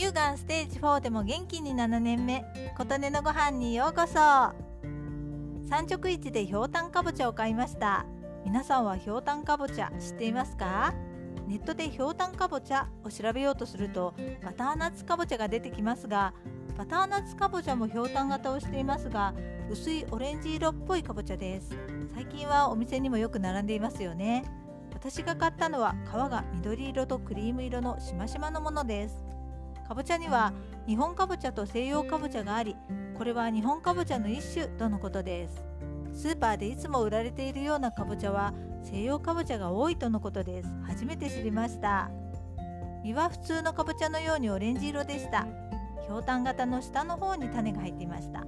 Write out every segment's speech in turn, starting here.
乳がんステージ4でも元気に7年目琴音のご飯にようこそ。産直市でひょうたんかぼちゃを買いました。皆さんはひょうたんかぼちゃ知っていますか？ネットでひょうたんかぼちゃを調べようとするとバターナッツかぼちゃが出てきますがバターナッツかぼちゃもひょうたん型をしていますが薄いオレンジ色っぽいかぼちゃです。最近はお店にもよく並んでいますよね。私が買ったのは皮が緑色とクリーム色のしましまのものです。かぼちゃには日本かぼちゃと西洋かぼちゃがありこれは日本かぼちゃの一種とのことです。スーパーでいつも売られているようなかぼちゃは西洋かぼちゃが多いとのことです。初めて知りました。実は普通のかぼちゃのようにオレンジ色でした。ひょうたん型の下の方に種が入っていました。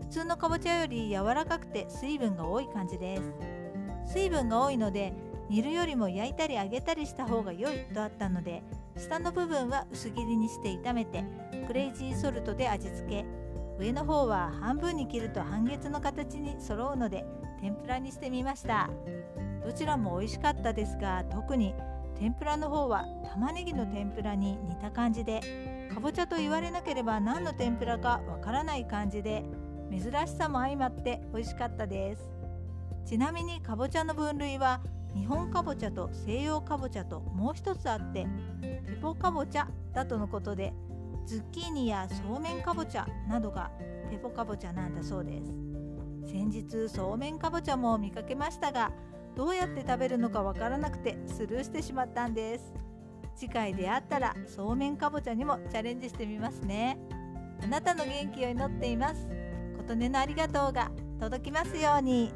普通のかぼちゃより柔らかくて水分が多い感じです。水分が多いので煮るよりも焼いたり揚げたりした方が良いとあったので下の部分は薄切りにして炒めてクレイジーソルトで味付け。上の方は半分に切ると半月の形に揃うので天ぷらにしてみました。どちらも美味しかったですが特に天ぷらの方は玉ねぎの天ぷらに似た感じでかぼちゃと言われなければ何の天ぷらかわからない感じで珍しさも相まって美味しかったです。ちなみにかぼちゃの分類は日本かぼちゃと西洋かぼちゃともう一つあってペポかぼちゃだとのことでズッキーニやそうめんかぼちゃなどがペポかぼちゃなんだそうです。先日そうめんかぼちゃも見かけましたがどうやって食べるのかわからなくてスルーしてしまったんです。次回出会ったらそうめんかぼちゃにもチャレンジしてみますね。あなたの元気を祈っています。琴音のありがとうが届きますように。